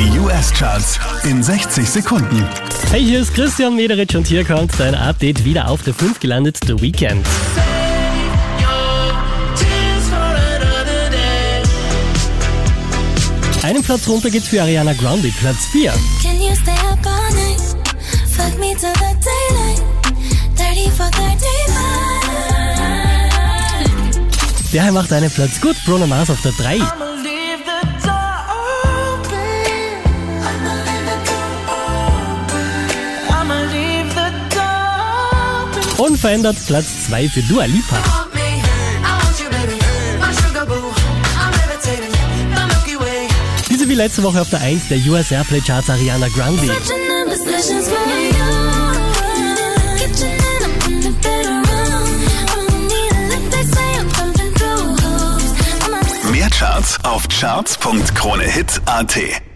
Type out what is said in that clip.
Die US-Charts in 60 Sekunden. Hey, hier ist Christian Mederitsch und hier kommt dein Update wieder auf der 5 gelandet, The Weekend. Einen Platz runter geht's für Ariana Grande, Platz 4. Can you stay up all night? Fuck me till the daylight. 30 for 35. Der macht einen Platz gut, Bruno Mars auf der 3. Unverändert Platz 2 für Dua Lipa. Diese wie letzte Woche auf der 1 der US Airplay Charts Ariana Grande. Mehr Charts auf charts.kronehit.at